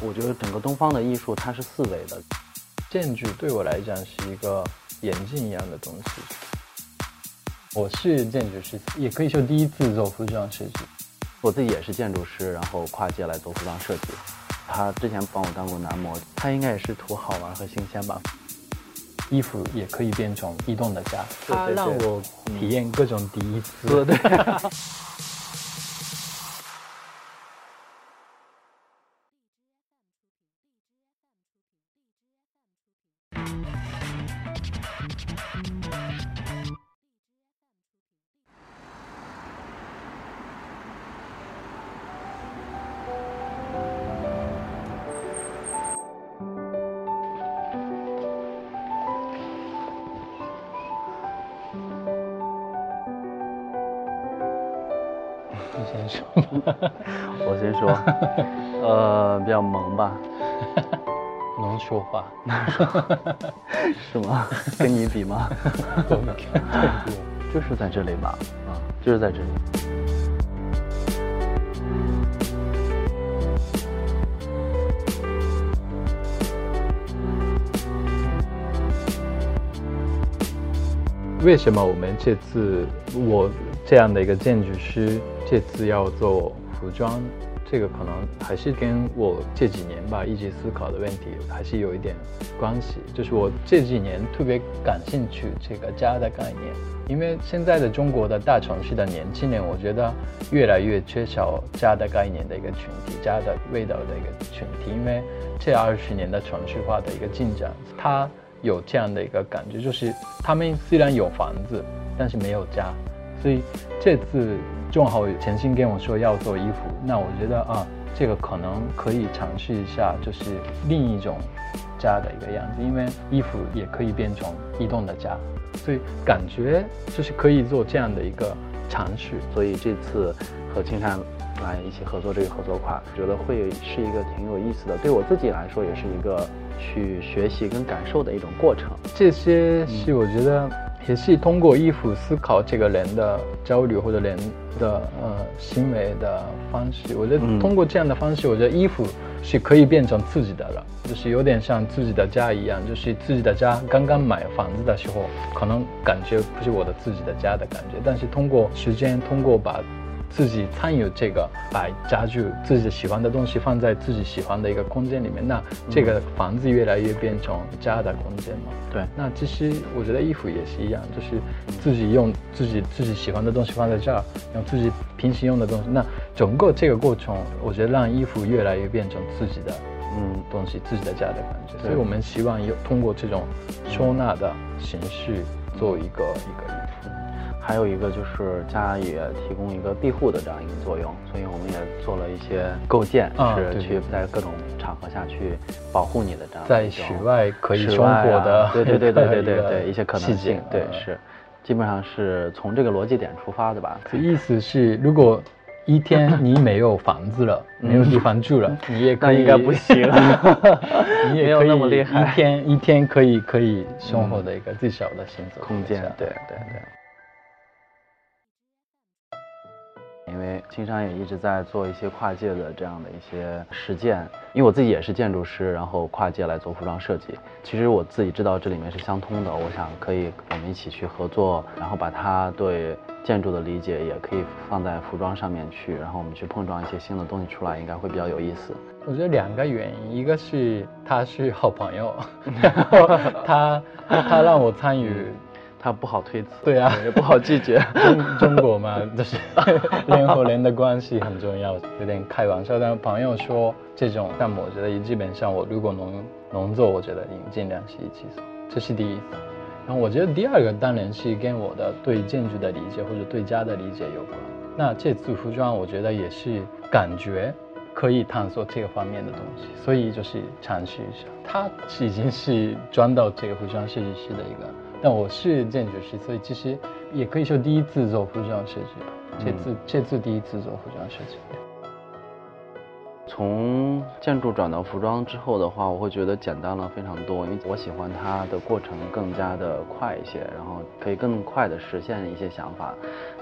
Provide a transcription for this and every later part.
我觉得整个东方的艺术它是四维的，建筑对我来讲是一个眼镜一样的东西。我是建筑师，也可以说第一次做服装设计。我自己也是建筑师，然后跨界来做服装设计。他之前帮我当过男模，他应该也是图好玩和新鲜吧。衣服也可以变成移动的家，他让我体验各种第一次。对。我先说，呃，比较萌吧，能说话，是吗？跟你比吗？就是在这里吧，啊，就是在这里。为什么我们这次我这样的一个建筑师？这次要做服装，这个可能还是跟我这几年吧一直思考的问题还是有一点关系。就是我这几年特别感兴趣这个家的概念，因为现在的中国的大城市的年轻人，我觉得越来越缺少家的概念的一个群体，家的味道的一个群体。因为这二十年的城市化的一个进展，他有这样的一个感觉，就是他们虽然有房子，但是没有家。所以这次。正好陈星跟我说要做衣服，那我觉得啊，这个可能可以尝试一下，就是另一种家的一个样子，因为衣服也可以变成移动的家，所以感觉就是可以做这样的一个尝试。所以这次和青山来一起合作这个合作款，觉得会是一个挺有意思的，对我自己来说也是一个去学习跟感受的一种过程。这些是我觉得。也是通过衣服思考这个人的焦虑或者人的呃行为的方式。我觉得通过这样的方式，我觉得衣服是可以变成自己的了，就是有点像自己的家一样。就是自己的家，刚刚买房子的时候，可能感觉不是我的自己的家的感觉，但是通过时间，通过把。自己参与这个，把家具自己喜欢的东西放在自己喜欢的一个空间里面，那这个房子越来越变成家的空间嘛？对。那其实我觉得衣服也是一样，就是自己用自己自己喜欢的东西放在这儿，用自己平时用的东西，那整个这个过程，我觉得让衣服越来越变成自己的嗯东西，自己的家的感觉。所以我们希望有通过这种收纳的形式做一个一个。还有一个就是家也提供一个庇护的这样一个作用，所以我们也做了一些构建，是去在各种场合下去保护你的这样在室外可以生活的，对对对对对对对 一些可能性，对是，基本上是从这个逻辑点出发的吧。意思是，如果一天你没有房子了，没有地方住了，你也可以，应该不行，你也可以一天一天可以可以生活的一个最小的行走空间，对对对。因为青山也一直在做一些跨界的这样的一些实践，因为我自己也是建筑师，然后跨界来做服装设计。其实我自己知道这里面是相通的，我想可以我们一起去合作，然后把他对建筑的理解也可以放在服装上面去，然后我们去碰撞一些新的东西出来，应该会比较有意思。我觉得两个原因，一个是他是好朋友，然后他他让我参与。他不好推辞，对啊，也不好拒绝。中中国嘛，就是 人和人的关系很重要，有点开玩笑。但朋友说这种项目，我觉得也基本上我如果能能做，我觉得尽量是一起做，这是第一。然后我觉得第二个当然是跟我的对建筑的理解或者对家的理解有关。那这次服装，我觉得也是感觉可以探索这个方面的东西，所以就是尝试一下。他已经是装到这个服装设计师的一个。但我是建筑师，所以其实也可以说第一次做服装设计吧。这次这次第一次做服装设计。从建筑转到服装之后的话，我会觉得简单了非常多，因为我喜欢它的过程更加的快一些，然后可以更快的实现一些想法。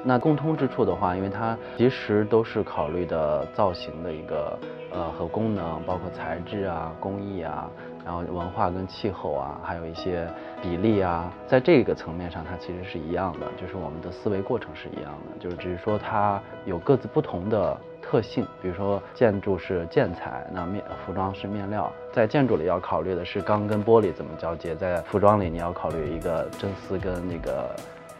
那共通之处的话，因为它其实都是考虑的造型的一个呃和功能，包括材质啊、工艺啊，然后文化跟气候啊，还有一些比例啊，在这个层面上它其实是一样的，就是我们的思维过程是一样的，就是只是说它有各自不同的。特性，比如说建筑是建材，那面服装是面料，在建筑里要考虑的是钢跟玻璃怎么交接，在服装里你要考虑一个真丝跟那个。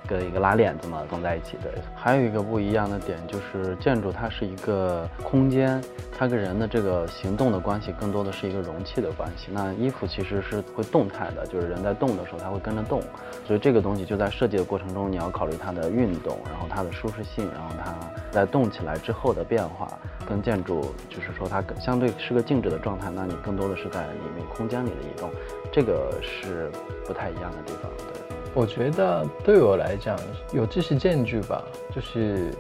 跟一个拉链这么缝在一起的，还有一个不一样的点就是建筑它是一个空间，它跟人的这个行动的关系更多的是一个容器的关系。那衣服其实是会动态的，就是人在动的时候它会跟着动，所以这个东西就在设计的过程中你要考虑它的运动，然后它的舒适性，然后它在动起来之后的变化，跟建筑就是说它相对是个静止的状态，那你更多的是在里面空间里的移动，这个是不太一样的地方。对。我觉得对我来讲，有这些建筑吧，就是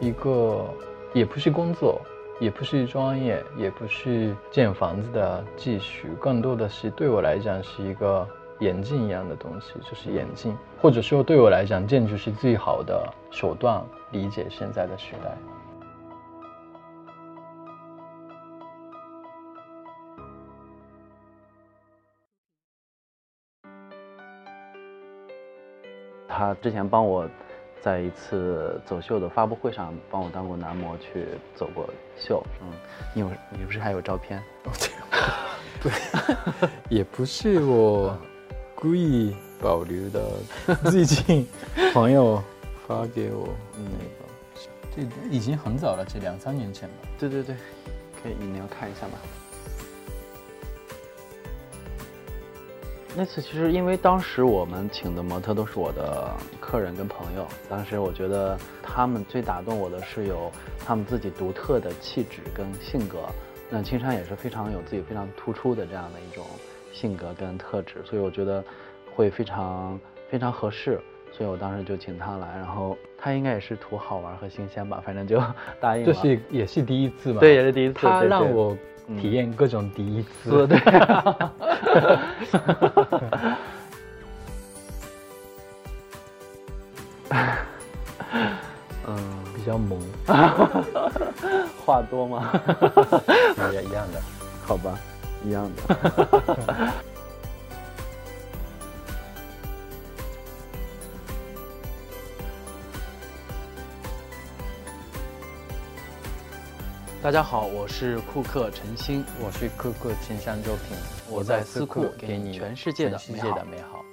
一个也不是工作，也不是专业，也不是建房子的技术，更多的是对我来讲是一个眼镜一样的东西，就是眼镜，或者说对我来讲，建筑是最好的手段，理解现在的时代。他之前帮我，在一次走秀的发布会上帮我当过男模去走过秀。嗯，你有你不是还有照片？对，也不是我故意保留的，最近朋友发给我那个，这已经很早了，这两三年前吧。对对对，可以，你要看一下吗？那次其实因为当时我们请的模特都是我的客人跟朋友，当时我觉得他们最打动我的是有他们自己独特的气质跟性格。那青山也是非常有自己非常突出的这样的一种性格跟特质，所以我觉得会非常非常合适，所以我当时就请他来，然后他应该也是图好玩和新鲜吧，反正就 答应了。这是也是第一次嘛？对，也是第一次。他让我。体验各种第一次，对，嗯，比较萌，话多吗？也一样的，好吧，一样的。大家好，我是库克陈星，我是库克陈山周平，我在思库给你全世界的美好。